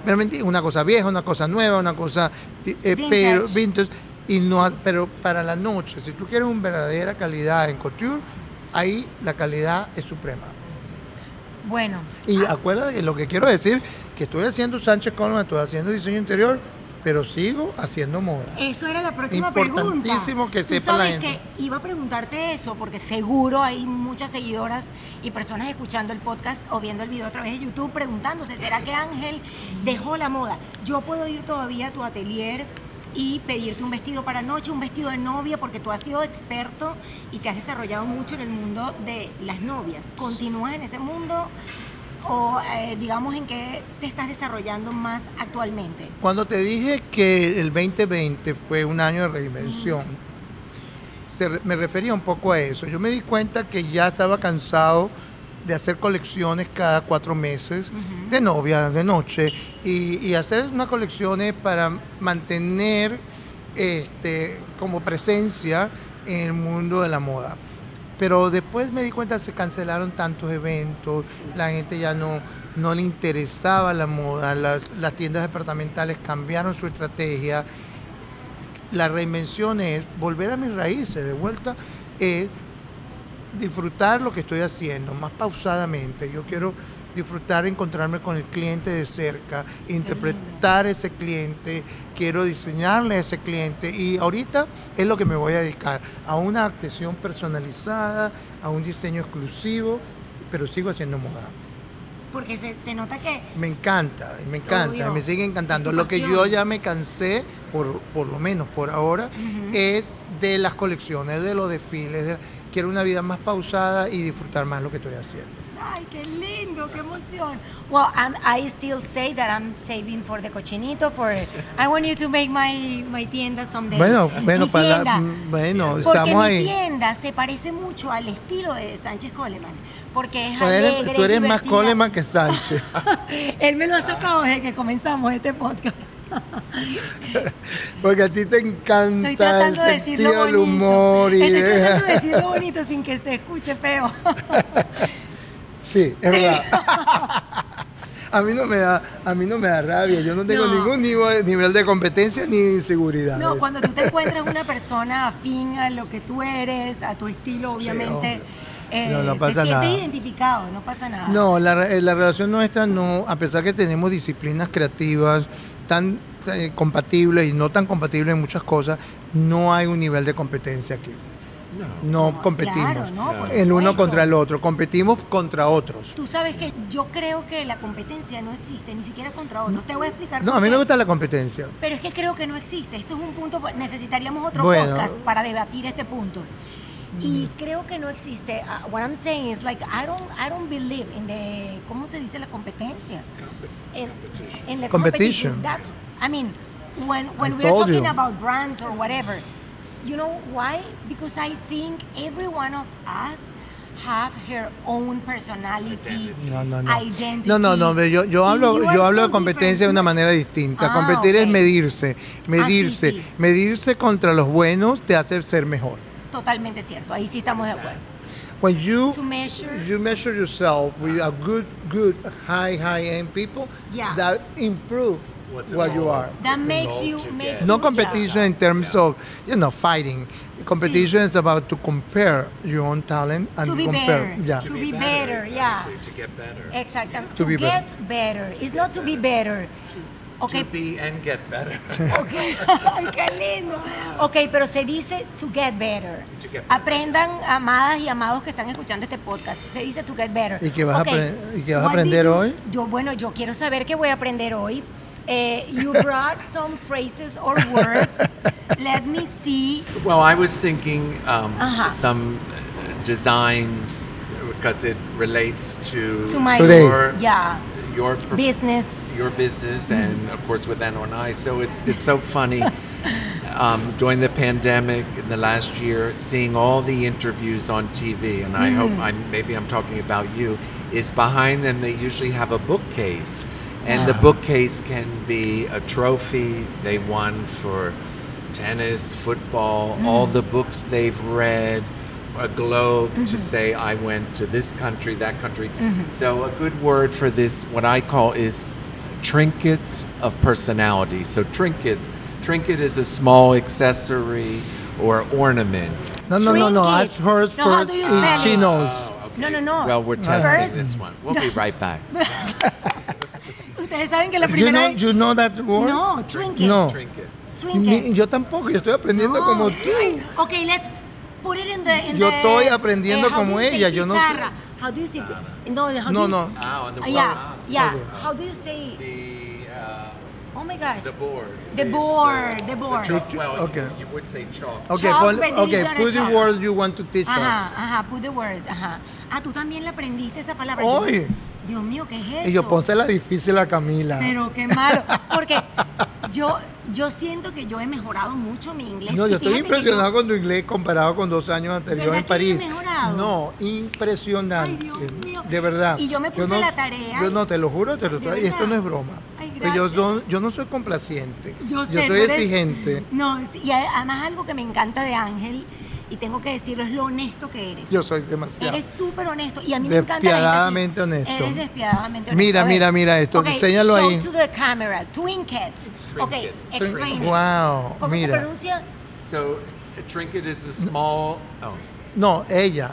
realmente una cosa vieja, una cosa nueva, una cosa eh, pero vintage y no pero para la noche, si tú quieres una verdadera calidad en couture, ahí la calidad es suprema. Bueno. Y acuérdate que lo que quiero decir, que estoy haciendo Sánchez Coleman, estoy haciendo diseño interior, pero sigo haciendo moda. Eso era la próxima pregunta. Importantísimo que sepa la gente. que iba a preguntarte eso, porque seguro hay muchas seguidoras y personas escuchando el podcast o viendo el video a través de YouTube preguntándose, ¿será que Ángel dejó la moda? Yo puedo ir todavía a tu atelier y pedirte un vestido para noche, un vestido de novia, porque tú has sido experto y te has desarrollado mucho en el mundo de las novias. ¿Continúas en ese mundo o eh, digamos en qué te estás desarrollando más actualmente? Cuando te dije que el 2020 fue un año de reinvención, me refería un poco a eso. Yo me di cuenta que ya estaba cansado de hacer colecciones cada cuatro meses, de novia, de noche, y, hacer unas colecciones para mantener este, como presencia en el mundo de la moda. Pero después me di cuenta que se cancelaron tantos eventos, la gente ya no, no le interesaba la moda, las, las tiendas departamentales cambiaron su estrategia. La reinvención es volver a mis raíces, de vuelta es disfrutar lo que estoy haciendo más pausadamente. Yo quiero disfrutar, encontrarme con el cliente de cerca, interpretar a ese cliente, quiero diseñarle a ese cliente y ahorita es lo que me voy a dedicar, a una atención personalizada, a un diseño exclusivo pero sigo haciendo moda. Porque se, se nota que Me encanta, me encanta, Obvio. me sigue encantando. Lo que yo ya me cansé, por, por lo menos por ahora, es de las colecciones, de los desfiles. de- quiero una vida más pausada y disfrutar más lo que estoy haciendo. Ay, qué lindo, qué emoción. Well, I'm, I still say that I'm saving for the cochinito. For I want you to make my, my tienda someday. Bueno, bueno, Mi para la- mm, bueno, Porque estamos mi ahí. tienda se parece mucho al estilo de Sánchez Coleman. Porque es Tú eres, alegre, tú eres más. Coleman que Sánchez. [laughs] Él me lo ha sacado desde que comenzamos este podcast. [laughs] Porque a ti te Estoy encanta el de decirlo del humor y Estoy tratando de decirlo [laughs] bonito sin que se escuche feo. [laughs] Sí, es verdad. A mí no me da, a mí no me da rabia. Yo no tengo No. ningún nivel, nivel de competencia ni inseguridad. No, cuando tú te encuentras una persona afín a lo que tú eres, a tu estilo, obviamente, eh, No, no te pasa sientes nada. identificado, no pasa nada. No, la, re- la relación nuestra no, a pesar que tenemos disciplinas creativas tan eh, compatibles y no tan compatibles en muchas cosas, no hay un nivel de competencia aquí. No, No, competimos claro, no, el uno contra el otro, competimos contra otros. Tú sabes que yo creo que la competencia no existe, ni siquiera contra otros. Te voy a explicar No, por a mí qué. me gusta la competencia. Pero es que creo que no existe. Esto es un punto, necesitaríamos otro Bueno. podcast para debatir este punto. Y creo que no existe. Uh, what I'm saying is like I don't I don't believe in the ¿cómo se dice la competencia? In, in the Competition. That's I mean when when I we're talking you. about brands or whatever. You know why? Because I think every one of us have her own personality, No, no, no. identity. No, no, no, yo, yo hablo, yo hablo de competencia de una manera distinta. Ah, Competir ok. es medirse, medirse, sí. medirse contra los buenos te hace ser mejor. Totalmente cierto. Ahí sí estamos de acuerdo. When you To measure. you measure yourself with a good, good, high, high end people Yeah. that improve What's what you are. That makes you to makes you- No competition in terms of you know fighting. Competition is about to compare your own talent and to be compare. better. Yeah. To be better, yeah. To get better. Exactly. To To, be get better. It's not to be better. Okay. To be and get better. [laughs] Okay. Ay, [laughs] qué lindo. Ok, pero se dice to get better. To get better. Aprendan, amadas y amados que están escuchando este podcast. Se dice to get better. ¿Y qué vas a Ok. apre- y qué vas a aprender you- hoy? Yo, bueno, yo quiero saber qué voy a aprender hoy. Eh, you brought some phrases or words. [laughs] Let me see. Well, I was thinking um, Uh-huh. some uh, design because it relates to, To my Today. your yeah, your business. your business mm-hmm. and of course with Ano and I. So it's it's so funny [laughs] um, during the pandemic in the last year, seeing all the interviews on TV, and I hope mm-hmm. I'm maybe I'm talking about you. Is behind them they usually have a bookcase, and the bookcase can be a trophy they won for tennis, football, all mm. the books they've read. A globe to mm-hmm. say I went to this country, that country. Mm-hmm. So a good word for this, what I call, is trinkets of personality. So trinkets, trinket is a small accessory or ornament. No, no, no, no. Trinkets. Ask first, No, how first. do you and spell she it? knows. Oh, no, no, no. Well, we're testing First- this mm. one. We'll be [laughs] right back. [laughs] Ustedes saben que la You know, vez- you know that word? No, trinket. No. Trinket. Trinket. Yo tampoco, yo estoy aprendiendo No. como tú. Ok, let's put it in the. in Yo the- estoy aprendiendo eh, how como do you say ella, yo no sé. How do you say? No, how No, do you, no. Ah, on the Ah, board. yeah, yeah. Okay. How do you say? The, uh, Oh my gosh. the board. The board, the board. chalk- well, Okay. you, you would say chalk. Okay, Chalk, pon- put the word you want to teach Ajá, us. ajá, put the word, ajá. Ah, tú también le aprendiste esa palabra. Hoy. Dios mío, ¿qué es eso? Y yo, pónsela difícil a Camila. Pero qué malo, porque yo, yo siento que yo he mejorado mucho mi inglés. No, yo estoy impresionado yo- con tu inglés comparado con dos años anteriores en ¿Verdad que he París. mejorado? No, impresionante. Ay, Dios mío. De verdad. Y yo me puse no, la tarea Yo no, te lo juro, te lo ¿De y esto no es broma. Ay, Porque yo, no- yo no soy complaciente. Yo sé, tú soy eres- exigente. No, y además algo que me encanta de Ángel, y tengo que decirlo, es lo honesto que eres. Yo soy demasiado. Eres súper honesto y a mí me encanta. Despiadadamente honesto. Eres despiadadamente honesto. Mira, mira, mira esto, Ok, enséñalo show ahí. to the camera. Trinket. Ok, explain it. Wow, ¿Cómo mira. se pronuncia? So a trinket is a small. Oh, No, ella.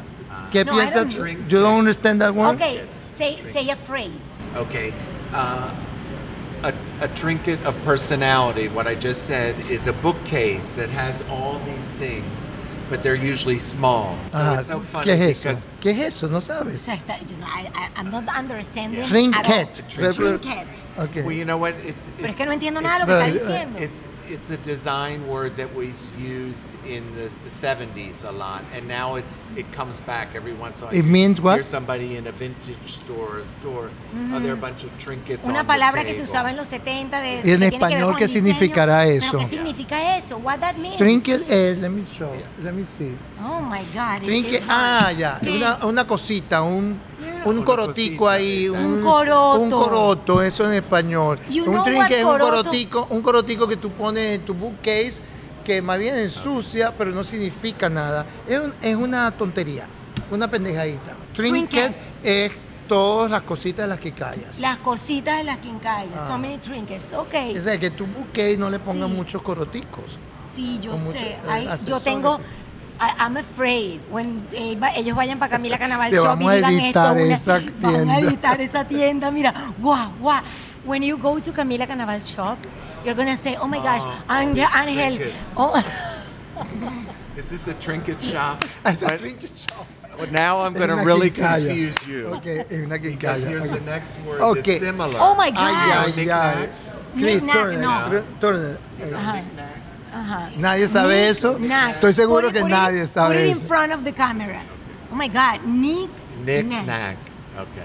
¿Qué No, I piensas? don't- You don't understand that word? Ok, say, say a phrase. okay. Uh, a, a trinket of personality. What I just said is a bookcase that has all these things but they're usually small. So Ajá. it's so funny ¿Qué es eso? because ¿Qué es eso? ¿No O sabes? sea, está, you know, I, I, I'm not understanding. at Trinket. all. Trinket. Okay. well, you know what? It's, Pero es it's- que no entiendo nada de lo que está diciendo. It's it's a design word that was used in the 70s a lot, and now it's it comes back every once in a while. It means what? Here's somebody in a vintage store, or a store. Oh, there are a bunch of trinkets Una on palabra the que se usaba en los 70 de ¿Y en que tiene que ver español qué significará eso? ¿Qué significa eso? What that means? Trinket es, let me show, let me see. Oh my God. Trinket, ah, hard. ya, ¿Qué? una, una cosita, un, un corotico ahí, un, Un coroto. un coroto, eso en español. You un what es un corotico, un corotico que tú pones en tu bookcase que más bien ensucia, pero no significa nada. Es, un- es una tontería, una pendejadita. Trinket Trinkets. es todas las cositas de las que callas. Las cositas de las quincallas. Ah. So many trinkets. Ok. O sea, que tu bookcase no le pongas Sí. muchos coroticos. Sí, yo sé. eh, Ay, yo tengo. I- I'm afraid when eh, va- ellos vayan para Camila Carnaval Te Shop y vamos a digan editar esto, una- esa [laughs] van a tienda. editar esa tienda. Mira, guau, guau. When you go to Camila Carnaval Shop, you're gonna say, oh my gosh, Oh, all Angel, Angel. Oh, Is this a trinket shop? [laughs] Es un But- trinket shop. well, now I'm going to really quincalla. confuse you. Ok, es una Because quincalla. here's ok. the next word Okay. that's similar. oh my gosh. ay, ay. Chris, Knick-knack, Turner, no. Tur- Turner. Ajá. Ajá. ¿Nadie sabe eso? Knick-knack. Estoy seguro Put it- que put it- nadie sabe Put it in eso. front of the camera. Oh my God, Nick. Knick knack. Okay.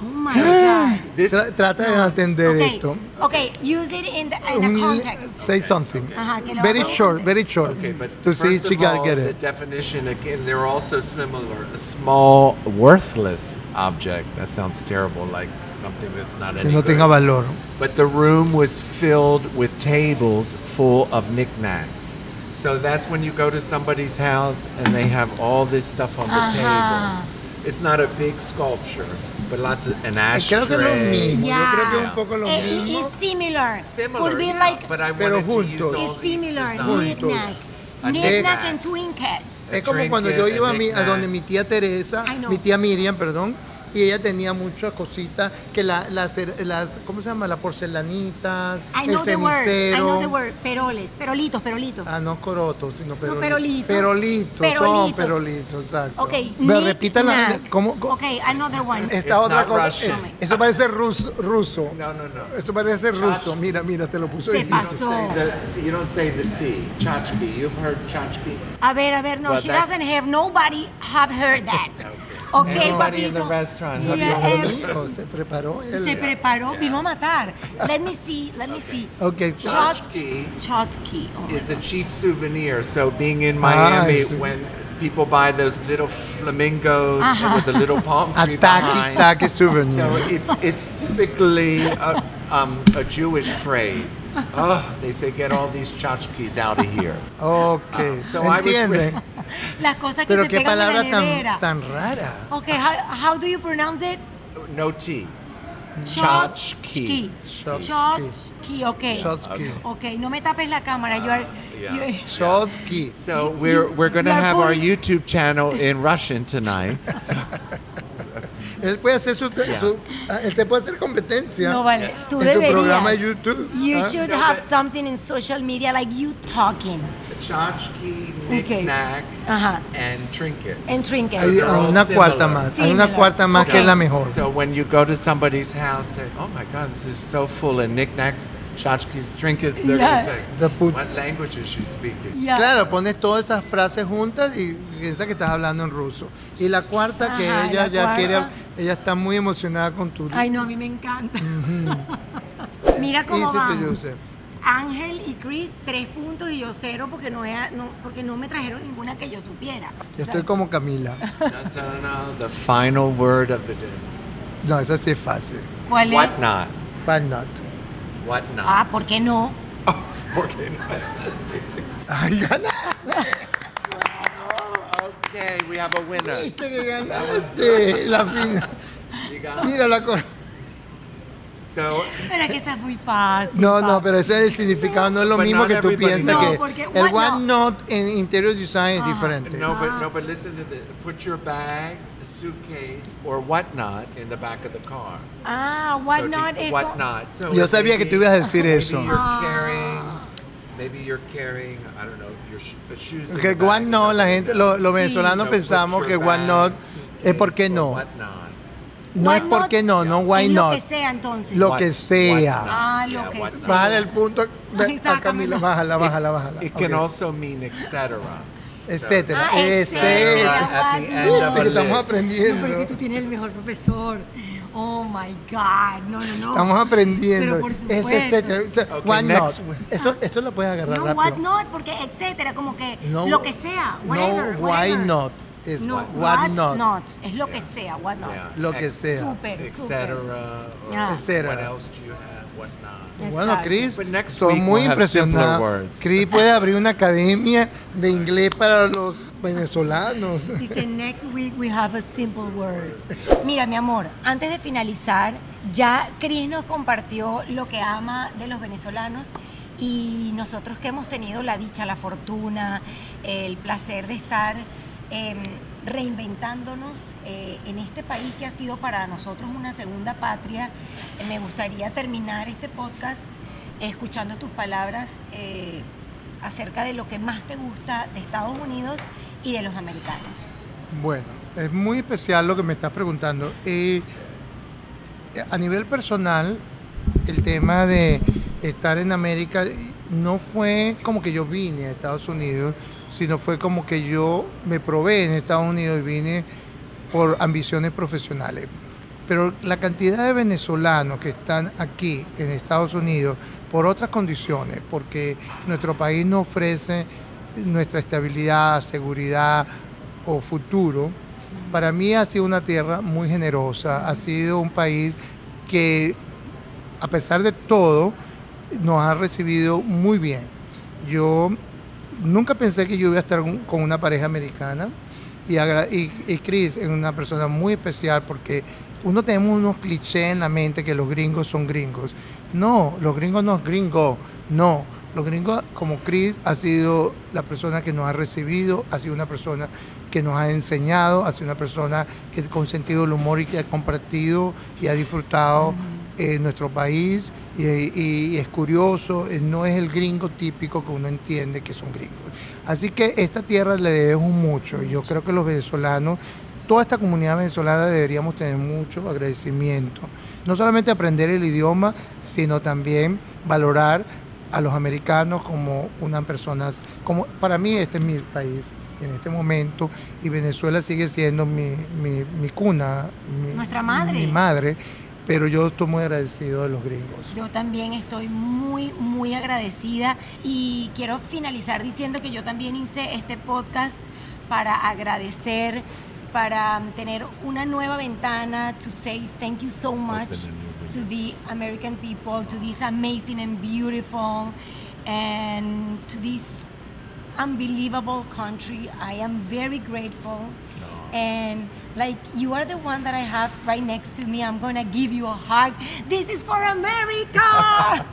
Oh my God. [gasps] This Tra- trata de entender okay. esto. Okay, use it in, the, in a context. Say something. Lo Very short, very short. Okay, but to see first she of gotta all, get the it. definition again, they're also similar. A small, worthless object. That sounds terrible, like something that's not Que any no good. tenga valor. But the room was filled with tables full of knickknacks. So that's when you go to somebody's house and they have all this stuff on the Ajá. table. It's not a big sculpture, but lots of an Eh, ashtray. Creo que es lo mismo. Yeah. Yo creo que es un poco lo Eh, mismo. It's similar. Similar, Could be yeah, like, but I Pero wanted to use juntos. all it's these similar. designs. Knick-knack. A Knick-knack knick-knack. and. A Es como cuando yo iba a mi- a donde mi tía Teresa, I know. mi tía Miriam, perdón, y ella tenía muchas cositas que la- las, las, ¿cómo se llama? Las porcelanitas, I el know the word. I know cenicero. the word. Peroles. Perolitos, perolitos. Ah, no corotos, sino perolitos. perolitos. Perolitos, son Perolitos. perolitos, exacto. Ok, Me repitan la... ¿cómo, cómo- Ok, another one. Esta It's otra not cosa, eh, eso parece ruso, ruso. No, no, no. Eso parece ruso. Mira, mira, te lo puso Se difícil. pasó. You don't say the T. Tchotchke. You've heard tchotchke? A ver, a ver, no, Well, she that- doesn't have, nobody have heard that. Okay, Everybody in the papito. restaurant. Yeah, Lo eh, dijo, se preparó él. se preparó, vino a matar. Let me see, let me see. Ok, Tchotchke Chotki. Oh my It's a cheap souvenir. So being in Miami, sí. when people buy those little flamingos Ajá. with the little palm tree Ataki behind, taki souvenir. so it's it's typically a, um, a Jewish phrase. [laughs] Oh, they say get all these tchotchkes out of here. ok, So I was entienden. Las [laughs] cosas que Pero se qué pegan en la palabra nevera. tan, tan rara. Okay, how, how do you pronounce it? No T. Chotki. Chotki. Chotki, okay. Shotsky. Okay, no me tapes la cámara. You are, yeah. you are- Shotsky. So we're we're going to have our YouTube channel in Russian tonight. [laughs] Él puede hacer su, su- ah, él te puede hacer competencia. No vale, tú en su deberías. programa de YouTube. You Ah, should have something in social media like you talking. Tchotchke, Okay. knick-knack, Ajá. and trinket. And trinket. Hay una similar. cuarta más. Hay una Similar. cuarta más que es la mejor. So when you go to somebody's house, say, "Oh my God, this is so full of knickknacks, tchotchkes, trinkets," they're Yeah. gonna say, The put- "What language is she speaking?" Yeah. Claro, pones todas esas frases juntas y piensa que estás hablando en ruso. Y la cuarta que Ajá, ella la ya cuarta. quiere, ella está muy emocionada con tu. Ay, no, a mí me encanta. [laughs] Mira cómo Easy vamos. Ángel y Chris, tres puntos y yo cero porque no, he- no- porque no me trajeron ninguna que yo supiera. Yo estoy como Camila. [laughs] The final word of the day. No, esa sí es fácil. ¿Cuál es? What not? Walnut. What not? Ah, ¿por qué no? [laughs] ¿Por qué no? Ay, gana. Okay, we have a winner. Viste que ganaste la final. Mira la cosa. So Pero es que esa es muy fácil. No, no, pero ese es el significado, no es lo But mismo not que tú piensas knows. que No, porque el what one note en interior design es diferente. no, but no, but listen to this. Put your bag, a suitcase, or whatnot in the back of the car. Ah, So what to- not es what not. So Yo sabía que maybe- tú ibas a decir maybe eso. You're carrying Maybe you're carrying, I don't know, your sh shoes. Que one not, la gente, los lo venezolanos pensamos que one not es porque no. No es porque no, no why not. Lo que sea entonces. Lo que sea. Ah, lo que sea. Baja el punto. [laughs] Camila, bájala, bájala, bájala. It, can also mean etc. Etcétera. Ah, etcétera. Viste que estamos aprendiendo. No, porque tú tienes el mejor profesor. Oh my God, no, no, no. Estamos aprendiendo. Pero por supuesto. Es etcétera. Okay, not. Eso, eso lo puedes agarrar no, rápido. what not, porque etcétera, como que no, lo que sea, whatever. No, why not. Es no, what, what not. not. Es lo que sea, what not. Yeah. Lo que sea. Súper, etcétera. Yeah. What else do you have? What not? Bueno, Chris, estoy muy we'll impresionado. Chris puede abrir una academia de inglés para los venezolanos. [laughs] Dice, next week we have a simple words. Mira, mi amor, antes de finalizar, ya Chris nos compartió lo que ama de los venezolanos y nosotros que hemos tenido la dicha, la fortuna, el placer de estar eh, reinventándonos eh, en este país que ha sido para nosotros una segunda patria, eh, me gustaría terminar este podcast escuchando tus palabras eh, acerca de lo que más te gusta de Estados Unidos y de los americanos. Bueno, es muy especial lo que me estás preguntando. a nivel personal, el tema de estar en América no fue como que yo vine a Estados Unidos, sino fue como que yo me probé en Estados Unidos y vine por ambiciones profesionales. Pero la cantidad de venezolanos que están aquí en Estados Unidos por otras condiciones, porque nuestro país no ofrece nuestra estabilidad, seguridad o futuro, para mí ha sido una tierra muy generosa, ha sido un país que a pesar de todo, nos ha recibido muy bien. Yo nunca pensé que yo iba a estar con una pareja americana y, Chris es una persona muy especial porque uno tenemos unos clichés en la mente que los gringos son gringos. No, los gringos no es gringo, no. Los gringos, como Chris, ha sido la persona que nos ha recibido, ha sido una persona que nos ha enseñado, ha sido una persona que con sentido del humor y que ha compartido y ha disfrutado en nuestro país y, es curioso, eh, no es el gringo típico que uno entiende que son gringos. Así que esta tierra le debemos mucho. Yo creo que los venezolanos, toda esta comunidad venezolana deberíamos tener mucho agradecimiento. No solamente aprender el idioma, sino también valorar a los americanos como unas personas, como para mí este es mi país en este momento y Venezuela sigue siendo mi, mi, cuna, nuestra madre. Mi madre pero yo estoy muy agradecido de los gringos. Yo también estoy muy, muy agradecida y quiero finalizar diciendo que yo también hice este podcast para agradecer, para tener una nueva ventana, to say thank you so much to the American people, to this amazing and beautiful, and to this unbelievable country. I am very grateful. And like you are the one that I have right next to me. I'm gonna give you a hug. This is for America. [laughs]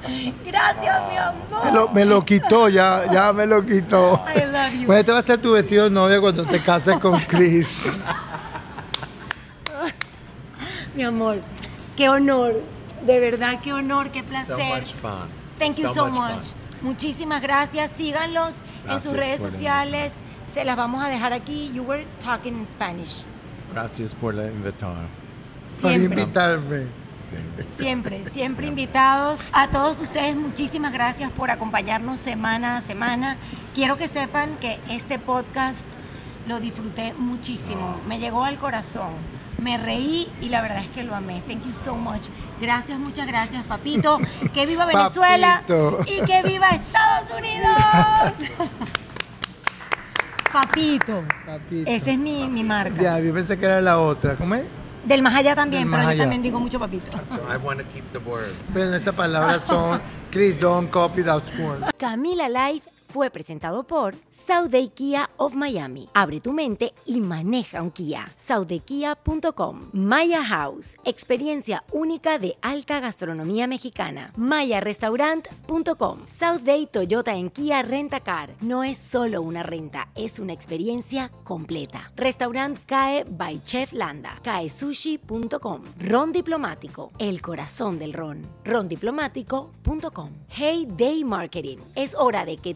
Gracias, mi amor. Me lo, me lo, quitó, ya, ya me lo quitó. I love you. Pues este va a ser tu vestido de novia cuando te cases con Chris. [laughs] mi amor, qué honor. De verdad, qué honor, qué placer. So much fun. Thank you so, so much. much. Muchísimas gracias. Síganlos gracias en sus redes sociales. Se las vamos a dejar aquí. You were talking in Spanish. Gracias por la invitar. Siempre. Por invitarme. Siempre, siempre invitados. A todos ustedes, muchísimas gracias por acompañarnos semana a semana. Quiero que sepan que este podcast lo disfruté muchísimo. Me llegó al corazón. Me reí y la verdad es que lo amé. Thank you so much. Gracias, muchas gracias, papito. [laughs] Que viva Venezuela y que viva Estados Unidos. [laughs] Papito. Papito. Esa es mi, mi marca. Ya, yo pensé que era la otra. ¿Cómo es? Del más allá también, pero yo también digo mucho papito. I want to keep the words. Pero esas palabras son, Chris, don't copy those words. Camila Life fue presentado por Day Kia of Miami. Abre tu mente y maneja un Kia. SouthDayKia.com. Maya House, experiencia única de alta gastronomía mexicana. MayaRestaurant.com. South Day Toyota en Kia Rentacar. No es solo una renta, es una experiencia completa. Restaurant CAE by Chef Landa. CAESushi.com. Ron Diplomático, el corazón del ron. Rondiplomático.com. Hey Day Marketing. Es hora de que